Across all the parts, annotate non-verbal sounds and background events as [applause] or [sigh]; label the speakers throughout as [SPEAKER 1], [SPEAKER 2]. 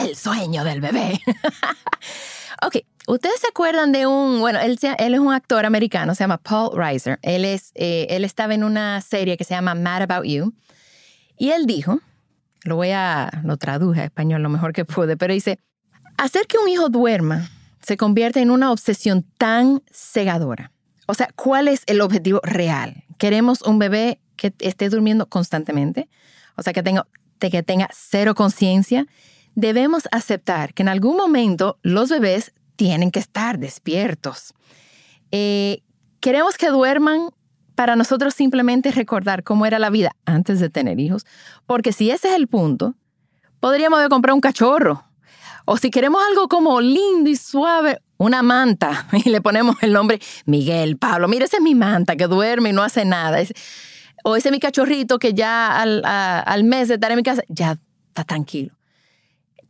[SPEAKER 1] el sueño del bebé. [laughs] ok, ustedes se acuerdan de un, bueno, él, es un actor americano, se llama Paul Reiser. Él, es, eh, él estaba en una serie que se llama Mad About You. Y él dijo, lo voy a, lo traduje a español lo mejor que pude, pero dice, hacer que un hijo duerma se convierte en una obsesión tan cegadora. O sea, ¿cuál es el objetivo real? Queremos un bebé que esté durmiendo constantemente, o sea, que tenga, que tenga cero conciencia, debemos aceptar que en algún momento los bebés tienen que estar despiertos. Eh, queremos que duerman para nosotros simplemente recordar cómo era la vida antes de tener hijos, porque si ese es el punto, podríamos comprar un cachorro. O si queremos algo como lindo y suave, una manta [laughs] y le ponemos el nombre Miguel, Pablo. Mira, esa es mi manta que duerme y no hace nada o ese mi cachorrito que ya al, mes de estar en mi casa, ya está tranquilo.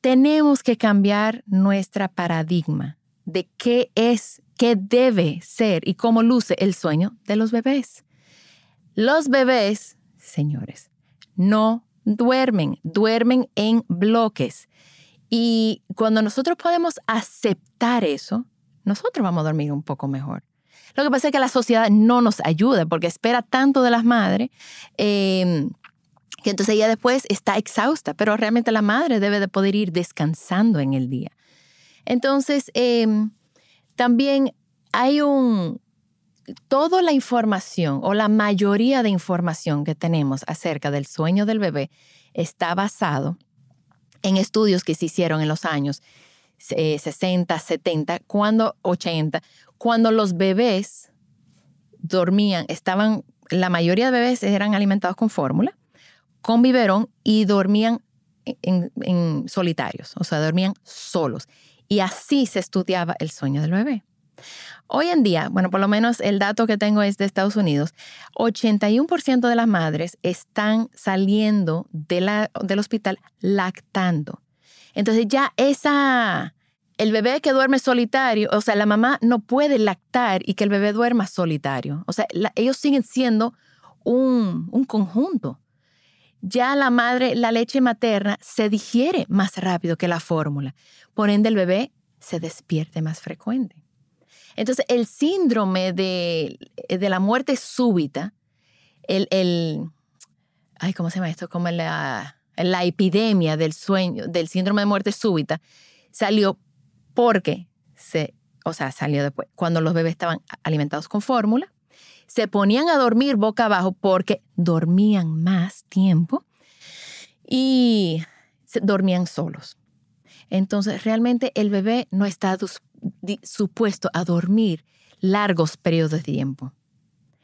[SPEAKER 1] Tenemos que cambiar nuestra paradigma de qué es, qué debe ser y cómo luce el sueño de los bebés. Los bebés, señores, no duermen, duermen en bloques. Y cuando nosotros podemos aceptar eso, nosotros vamos a dormir un poco mejor. Lo que pasa es que la sociedad no nos ayuda porque espera tanto de las madres. Em, entonces ella después está exhausta, pero realmente la madre debe de poder ir descansando en el día. Entonces, em, también hay un, toda la información o la mayoría de información que tenemos acerca del sueño del bebé está basado en estudios que se hicieron en los años 60, 70, cuando 80, cuando los bebés dormían, estaban, la mayoría de bebés eran alimentados con fórmula, con biberón y dormían en, solitarios, o sea, dormían solos. Y así se estudiaba el sueño del bebé. Hoy en día, bueno, por lo menos el dato que tengo es de Estados Unidos, 81% de las madres están saliendo de del hospital lactando. Entonces ya esa, el bebé que duerme solitario, o sea, la mamá no puede lactar y que el bebé duerma solitario. O sea, ellos siguen siendo un, un conjunto. Ya la madre, la leche materna se digiere más rápido que la fórmula. Por ende, el bebé se despierte más frecuente. Entonces, el síndrome de, de la muerte súbita, el, el, ay, ¿cómo se llama esto? Como la, la epidemia del sueño, del síndrome de muerte súbita, salió porque se, o sea, salió después, cuando los bebés estaban alimentados con fórmula, se ponían a dormir boca abajo porque dormían más tiempo y dormían solos. Entonces, realmente el bebé no está supuesto a dormir largos periodos de tiempo.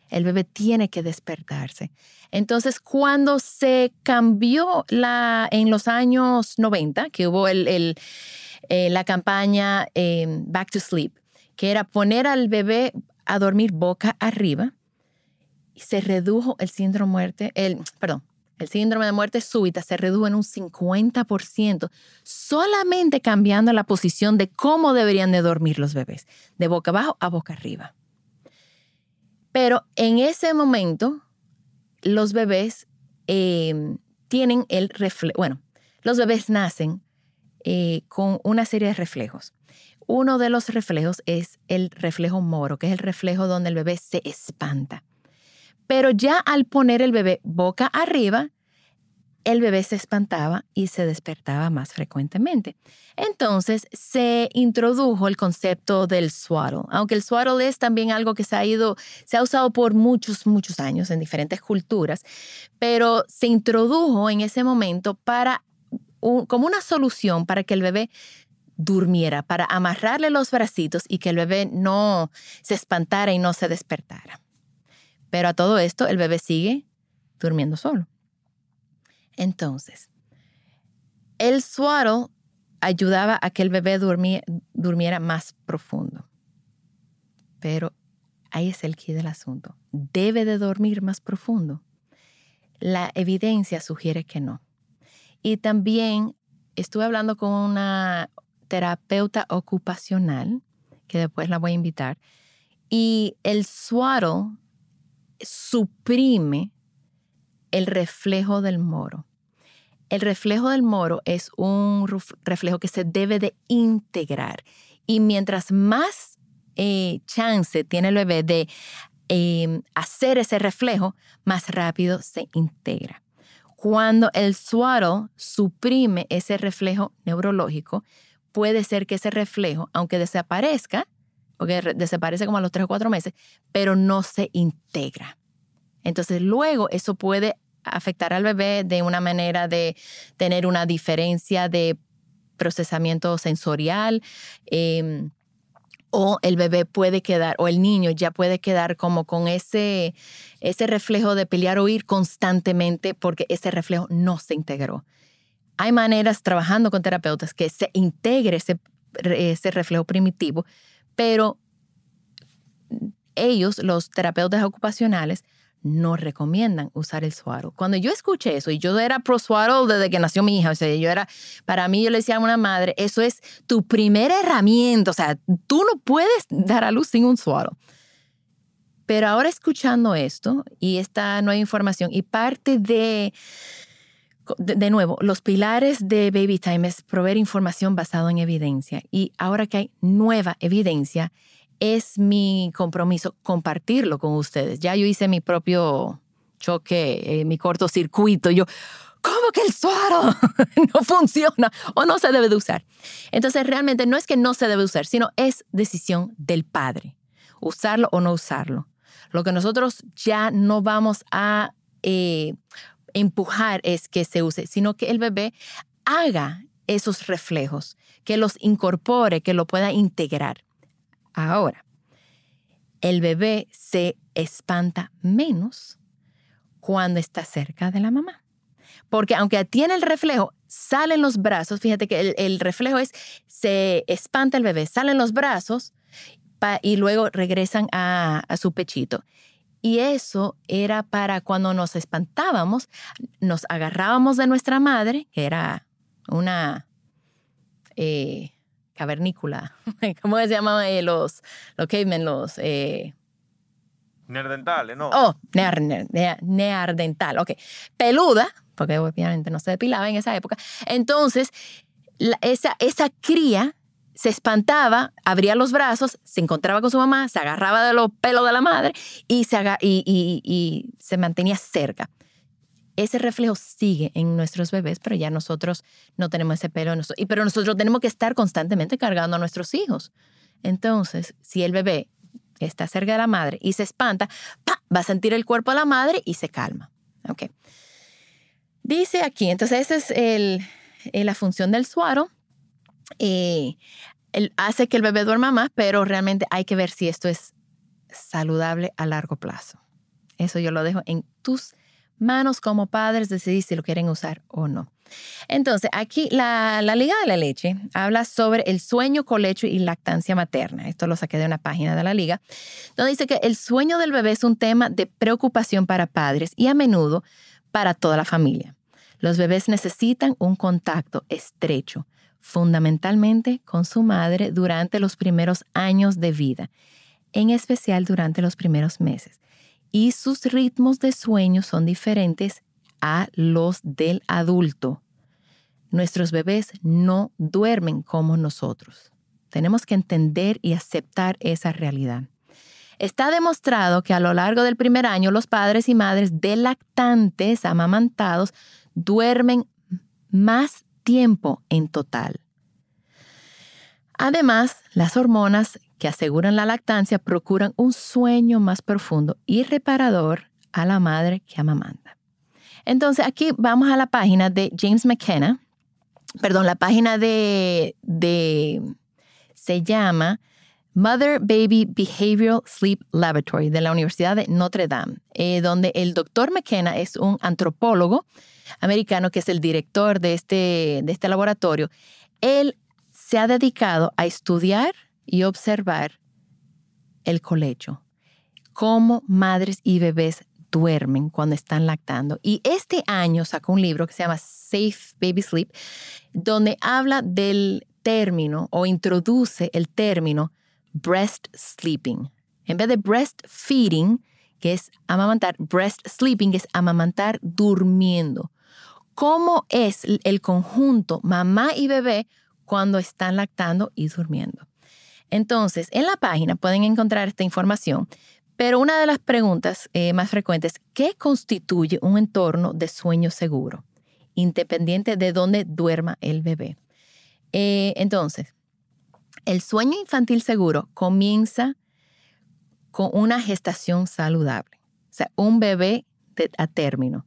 [SPEAKER 1] El bebé tiene que despertarse. Entonces, cuando se cambió en los años 90, que hubo eh, la campaña em, Back to Sleep, que era poner al bebé a dormir boca arriba, se redujo el síndrome de muerte, el, [tsk] perdón, el síndrome de muerte súbita se redujo en un 50%, solamente cambiando la posición de cómo deberían de dormir los bebés, de boca abajo a boca arriba. Pero en ese momento, los bebés em, tienen el reflejo, bueno, los bebés nacen eh, con una serie de reflejos. Uno de los reflejos es el reflejo moro, que es el reflejo donde el bebé se espanta. Pero ya al poner el bebé boca arriba, el bebé se espantaba y se despertaba más frecuentemente. Entonces se introdujo el concepto del swaddle, aunque el swaddle es también algo que se ha ido, se ha usado por muchos, muchos años en diferentes culturas, pero se introdujo en ese momento para como una solución para que el bebé durmiera, para amarrarle los bracitos y que el bebé no se espantara y no se despertara. Pero a todo esto el bebé sigue durmiendo solo. Entonces, el swaddle ayudaba a que el bebé durmiera más profundo. Pero ahí es el key del asunto. ¿Debe de dormir más profundo? La evidencia sugiere que no. Y también estuve hablando con una terapeuta ocupacional, que después la voy a invitar, y el swaddle suprime el reflejo del moro. El reflejo del moro es un reflejo que se debe de integrar y mientras más eh, chance tiene el bebé de em, hacer ese reflejo, más rápido se integra. Cuando el swaddle suprime ese reflejo neurológico, puede ser que ese reflejo, aunque desaparezca, porque desaparece como a los tres o cuatro meses, pero no se integra. Entonces luego eso puede afectar al bebé de una manera de tener una diferencia de procesamiento sensorial. Em, o el bebé puede quedar, o el niño ya puede quedar como con ese, ese reflejo de pelear o ir constantemente porque ese reflejo no se integró. Hay maneras trabajando con terapeutas que se integre ese, ese reflejo primitivo, pero ellos, los terapeutas ocupacionales, no recomiendan usar el swaddle. Cuando yo escuché eso, y yo era pro swaddle desde que nació mi hija, o sea, yo era, para mí yo le decía a una madre, eso es tu primera herramienta, o sea, tú no puedes dar a luz sin un swaddle. Pero ahora escuchando esto y esta nueva información y parte de, de, nuevo, los pilares de Baby Time es proveer información basada en evidencia. Y ahora que hay nueva evidencia, es mi compromiso compartirlo con ustedes. Ya yo hice mi propio choque, eh, mi cortocircuito. Yo, ¿cómo que el suaro [laughs] no funciona o no se debe de usar? Entonces, realmente no es que no se debe usar, sino es decisión del padre, usarlo o no usarlo. Lo que nosotros ya no vamos a eh, empujar es que se use, sino que el bebé haga esos reflejos, que los incorpore, que lo pueda integrar. Ahora, el bebé se espanta menos cuando está cerca de la mamá. Porque aunque tiene el reflejo, salen los brazos, fíjate que el, reflejo es, se espanta el bebé, salen los brazos y luego regresan a, su pechito. Y eso era para cuando nos espantábamos, nos agarrábamos de nuestra madre, que era una, eh, cavernícula. [laughs] ¿Cómo se llaman eh, los, los cavemen? Los... Eh...
[SPEAKER 2] Neardentales, ¿no?
[SPEAKER 1] Oh, neardental, ok. Peluda, porque obviamente no se depilaba en esa época. Entonces, esa, esa cría se espantaba, abría los brazos, se encontraba con su mamá, se agarraba de los pelos de la madre y se, y, y, se mantenía cerca ese reflejo sigue en nuestros bebés, pero ya nosotros no tenemos ese pelo. Y, pero nosotros tenemos que estar constantemente cargando a nuestros hijos. Entonces, si el bebé está cerca de la madre y se espanta, va a sentir el cuerpo de la madre y se calma. Okay. Dice aquí, entonces esa es el, eh, la función del suaro. Eh, hace que el bebé duerma más, pero realmente hay que ver si esto es saludable a largo plazo. Eso yo lo dejo en tus manos como padres decidir si lo quieren usar o no. Entonces, aquí la, Liga de la Leche habla sobre el sueño, colecho y lactancia materna. Esto lo saqué de una página de la Liga, donde dice que el sueño del bebé es un tema de preocupación para padres y a menudo para toda la familia. Los bebés necesitan un contacto estrecho, fundamentalmente con su madre durante los primeros años de vida, en especial durante los primeros meses y sus ritmos de sueño son diferentes a los del adulto. Nuestros bebés no duermen como nosotros. Tenemos que entender y aceptar esa realidad. Está demostrado que a lo largo del primer año los padres y madres de lactantes amamantados duermen más tiempo en total. Además, las hormonas que aseguran la lactancia procuran un sueño más profundo y reparador a la madre que amamanta. Entonces, aquí vamos a la página de James McKenna, perdón, la página de, de se llama Mother Baby Behavioral Sleep Laboratory de la Universidad de Notre Dame, eh, donde el doctor McKenna es un antropólogo americano que es el director de este, de este laboratorio. Él se ha dedicado a estudiar y observar el colecho, cómo madres y bebés duermen cuando están lactando. Y este año sacó un libro que se llama Safe Baby Sleep, donde habla del término o introduce el término breast sleeping. En vez de breastfeeding, que es amamantar, breast sleeping es amamantar durmiendo. ¿Cómo es el conjunto mamá y bebé cuando están lactando y durmiendo? Entonces, en la página pueden encontrar esta información, pero una de las preguntas eh, más frecuentes, ¿qué constituye un entorno de sueño seguro, independiente de dónde duerma el bebé? Eh, entonces, el sueño infantil seguro comienza con una gestación saludable, o sea, un bebé a término.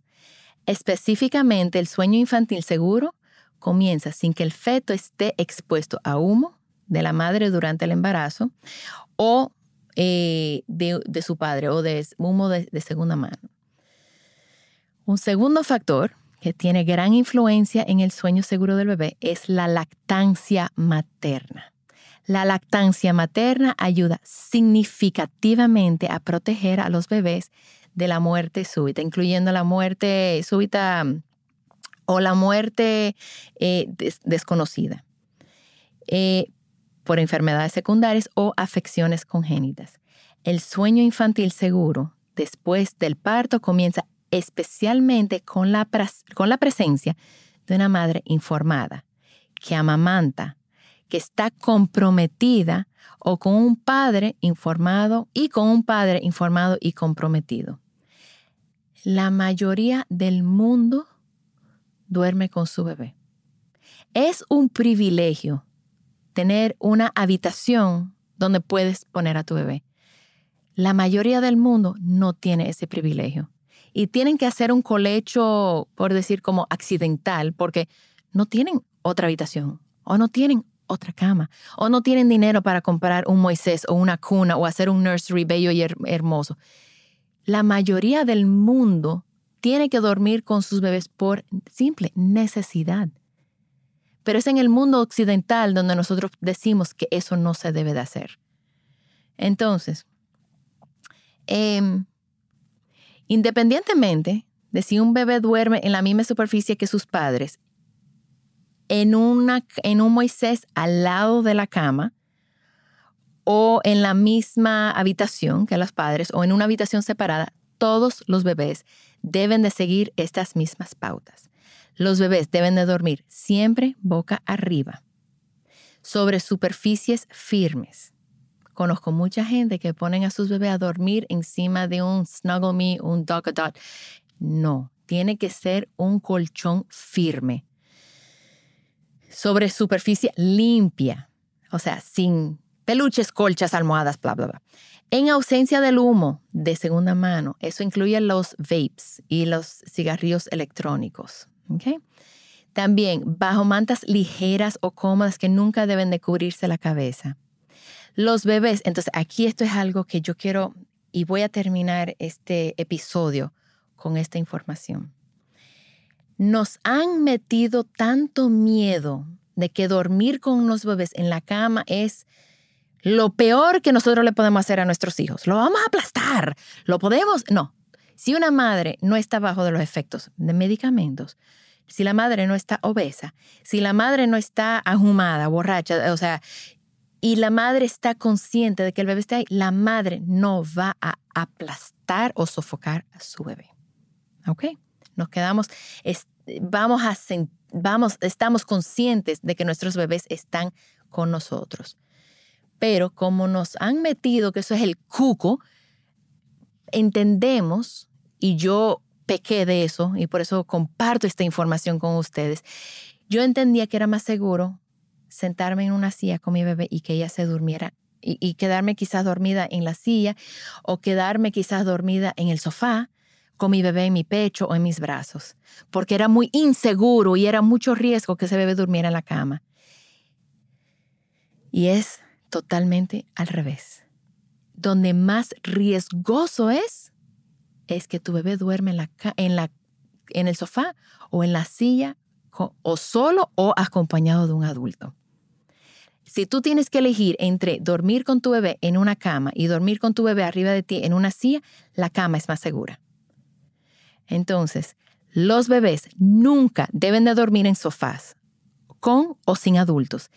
[SPEAKER 1] Específicamente, el sueño infantil seguro comienza sin que el feto esté expuesto a humo de la madre durante el embarazo o eh, de, su padre o de humo de, de segunda mano. Un segundo factor que tiene gran influencia en el sueño seguro del bebé es la lactancia materna. La lactancia materna ayuda significativamente a proteger a los bebés de la muerte súbita, incluyendo la muerte súbita o la muerte eh, desconocida. Eh, por enfermedades secundarias o afecciones congénitas. El sueño infantil seguro después del parto comienza especialmente con la, con la presencia de una madre informada, que amamanta, que está comprometida o con un padre informado y con un padre informado y comprometido. La mayoría del mundo duerme con su bebé. Es un privilegio tener una habitación donde puedes poner a tu bebé. La mayoría del mundo no tiene ese privilegio y tienen que hacer un colecho, por decir como accidental, porque no tienen otra habitación o no tienen otra cama o no tienen dinero para comprar un Moisés o una cuna o hacer un nursery bello y hermoso. La mayoría del mundo tiene que dormir con sus bebés por simple necesidad. Pero es en el mundo occidental donde nosotros decimos que eso no se debe de hacer. Entonces, em, independientemente de si un bebé duerme en la misma superficie que sus padres, en, un Moisés al lado de la cama, o en la misma habitación que los padres, o en una habitación separada, todos los bebés deben de seguir estas mismas pautas. Los bebés deben de dormir siempre boca arriba, sobre superficies firmes. Conozco mucha gente que ponen a sus bebés a dormir encima de un Snuggle Me, un Dog a Dot. No, tiene que ser un colchón firme. Sobre superficie limpia, o sea, sin peluches, colchas, almohadas, bla, bla, bla. En ausencia del humo de segunda mano, eso incluye los vapes y los cigarrillos electrónicos. También bajo mantas ligeras o cómodas que nunca deben de cubrirse la cabeza. Los bebés, entonces aquí esto es algo que yo quiero y voy a terminar este episodio con esta información. Nos han metido tanto miedo de que dormir con los bebés en la cama es lo peor que nosotros le podemos hacer a nuestros hijos. Lo vamos a aplastar, lo podemos. No, si una madre no está bajo de los efectos de medicamentos, si la madre no está obesa, si la madre no está ahumada, borracha, o sea, y la madre está consciente de que el bebé está ahí, la madre no va a aplastar o sofocar a su bebé. ¿Ok? Nos quedamos, vamos a, vamos, estamos conscientes de que nuestros bebés están con nosotros. Pero como nos han metido que eso es el cuco, entendemos y yo pequé de eso y por eso comparto esta información con ustedes. Yo entendía que era más seguro sentarme en una silla con mi bebé y que ella se durmiera y, quedarme quizás dormida en la silla o quedarme quizás dormida en el sofá con mi bebé en mi pecho o en mis brazos, porque era muy inseguro y era mucho riesgo que ese bebé durmiera en la cama. Y es totalmente al revés. Donde más riesgoso es, es que tu bebé duerme en, la, en, la, en el sofá o en la silla o solo o acompañado de un adulto. Si tú tienes que elegir entre dormir con tu bebé en una cama y dormir con tu bebé arriba de ti en una silla, la cama es más segura. Entonces, los bebés nunca deben de dormir en sofás, con o sin adultos,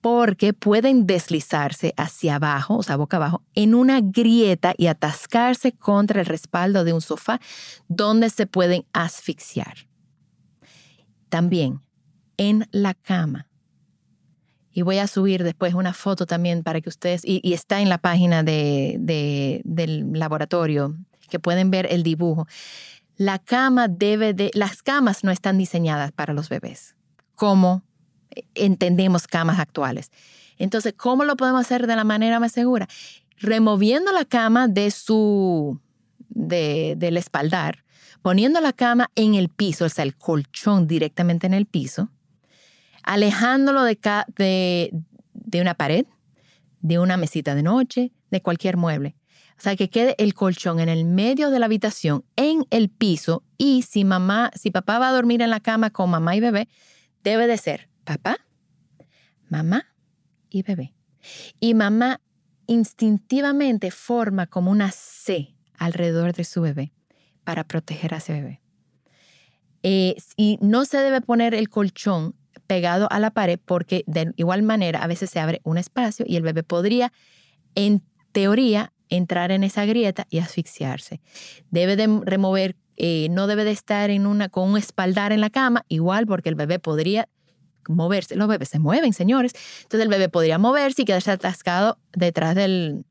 [SPEAKER 1] porque pueden deslizarse hacia abajo, o sea, boca abajo, en una grieta y atascarse contra el respaldo de un sofá donde se pueden asfixiar. También en la cama y voy a subir después una foto también para que ustedes, y, está en la página de, del laboratorio, que pueden ver el dibujo. Las camas no están diseñadas para los bebés, como entendemos camas actuales. Entonces, ¿cómo lo podemos hacer de la manera más segura? Removiendo la cama de su, de, del espaldar, poniendo la cama en el piso, o sea, el colchón directamente en el piso, alejándolo de una pared, de una mesita de noche, de cualquier mueble. O sea, que quede el colchón en el medio de la habitación, en el piso, y si mamá, si papá va a dormir en la cama con mamá y bebé, debe de ser papá, mamá y bebé. Y mamá instintivamente forma como una C alrededor de su bebé para proteger a ese bebé. Eh, y no se debe poner el colchón pegado a la pared porque de igual manera a veces se abre un espacio y el bebé podría, en teoría, entrar en esa grieta y asfixiarse. Debe de remover, eh, no debe de estar en una, con un espaldar en la cama, igual porque el bebé podría moverse. Los bebés se mueven, señores. Entonces el bebé podría moverse y quedarse atascado detrás del,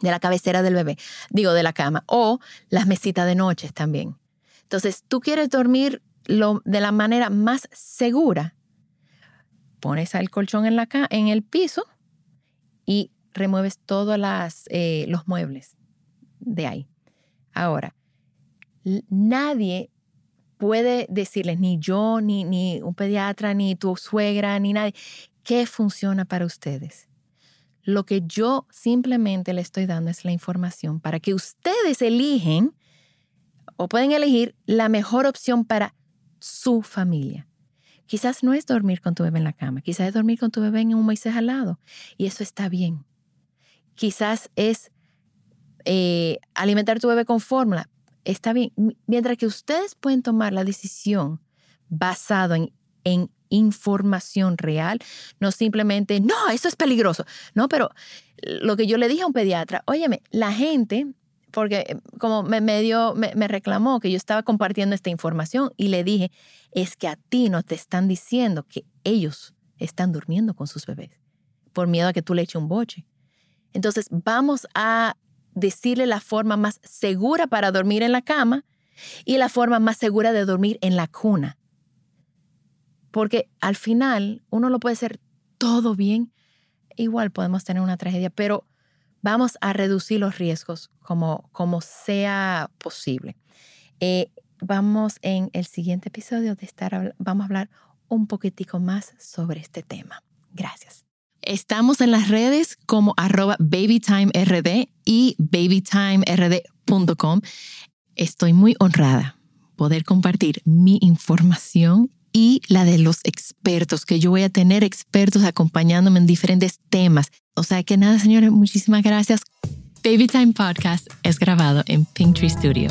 [SPEAKER 1] de la cabecera del bebé, digo, de la cama, o las mesitas de noche también. Entonces, tú quieres dormir lo, de la manera más segura, pones el colchón en, la, en el piso y remueves todos eh, los muebles de ahí. Ahora, nadie puede decirles, ni yo, ni, ni un pediatra, ni tu suegra, ni nadie, qué funciona para ustedes. Lo que yo simplemente le estoy dando es la información para que ustedes eligen o pueden elegir la mejor opción para su familia. Quizás no es dormir con tu bebé en la cama, quizás es dormir con tu bebé en un Moisés al lado y eso está bien. Quizás es eh, alimentar tu bebé con fórmula, está bien. Mientras que ustedes pueden tomar la decisión basado en, en información real, no simplemente, no, eso es peligroso. No, pero lo que yo le dije a un pediatra, óyeme, la gente porque eh, como me, me, reclamó que yo estaba compartiendo esta información y le dije, es que a ti no te están diciendo que ellos están durmiendo con sus bebés por miedo a que tú le eches un boche. Entonces vamos a decirle la forma más segura para dormir en la cama y la forma más segura de dormir en la cuna. Porque al final uno lo puede hacer todo bien, igual podemos tener una tragedia, pero vamos a reducir los riesgos como, como sea posible. Eh, vamos en el siguiente episodio de estar, vamos a hablar un poquitico más sobre este tema. Gracias. Estamos en las redes como arroba babytimerd y babytimerd.com. Estoy muy honrada poder compartir mi información y la de los expertos, que yo voy a tener expertos acompañándome en diferentes temas. O sea que nada, señores, muchísimas gracias. Baby Time Podcast es grabado en Pinktree Studio.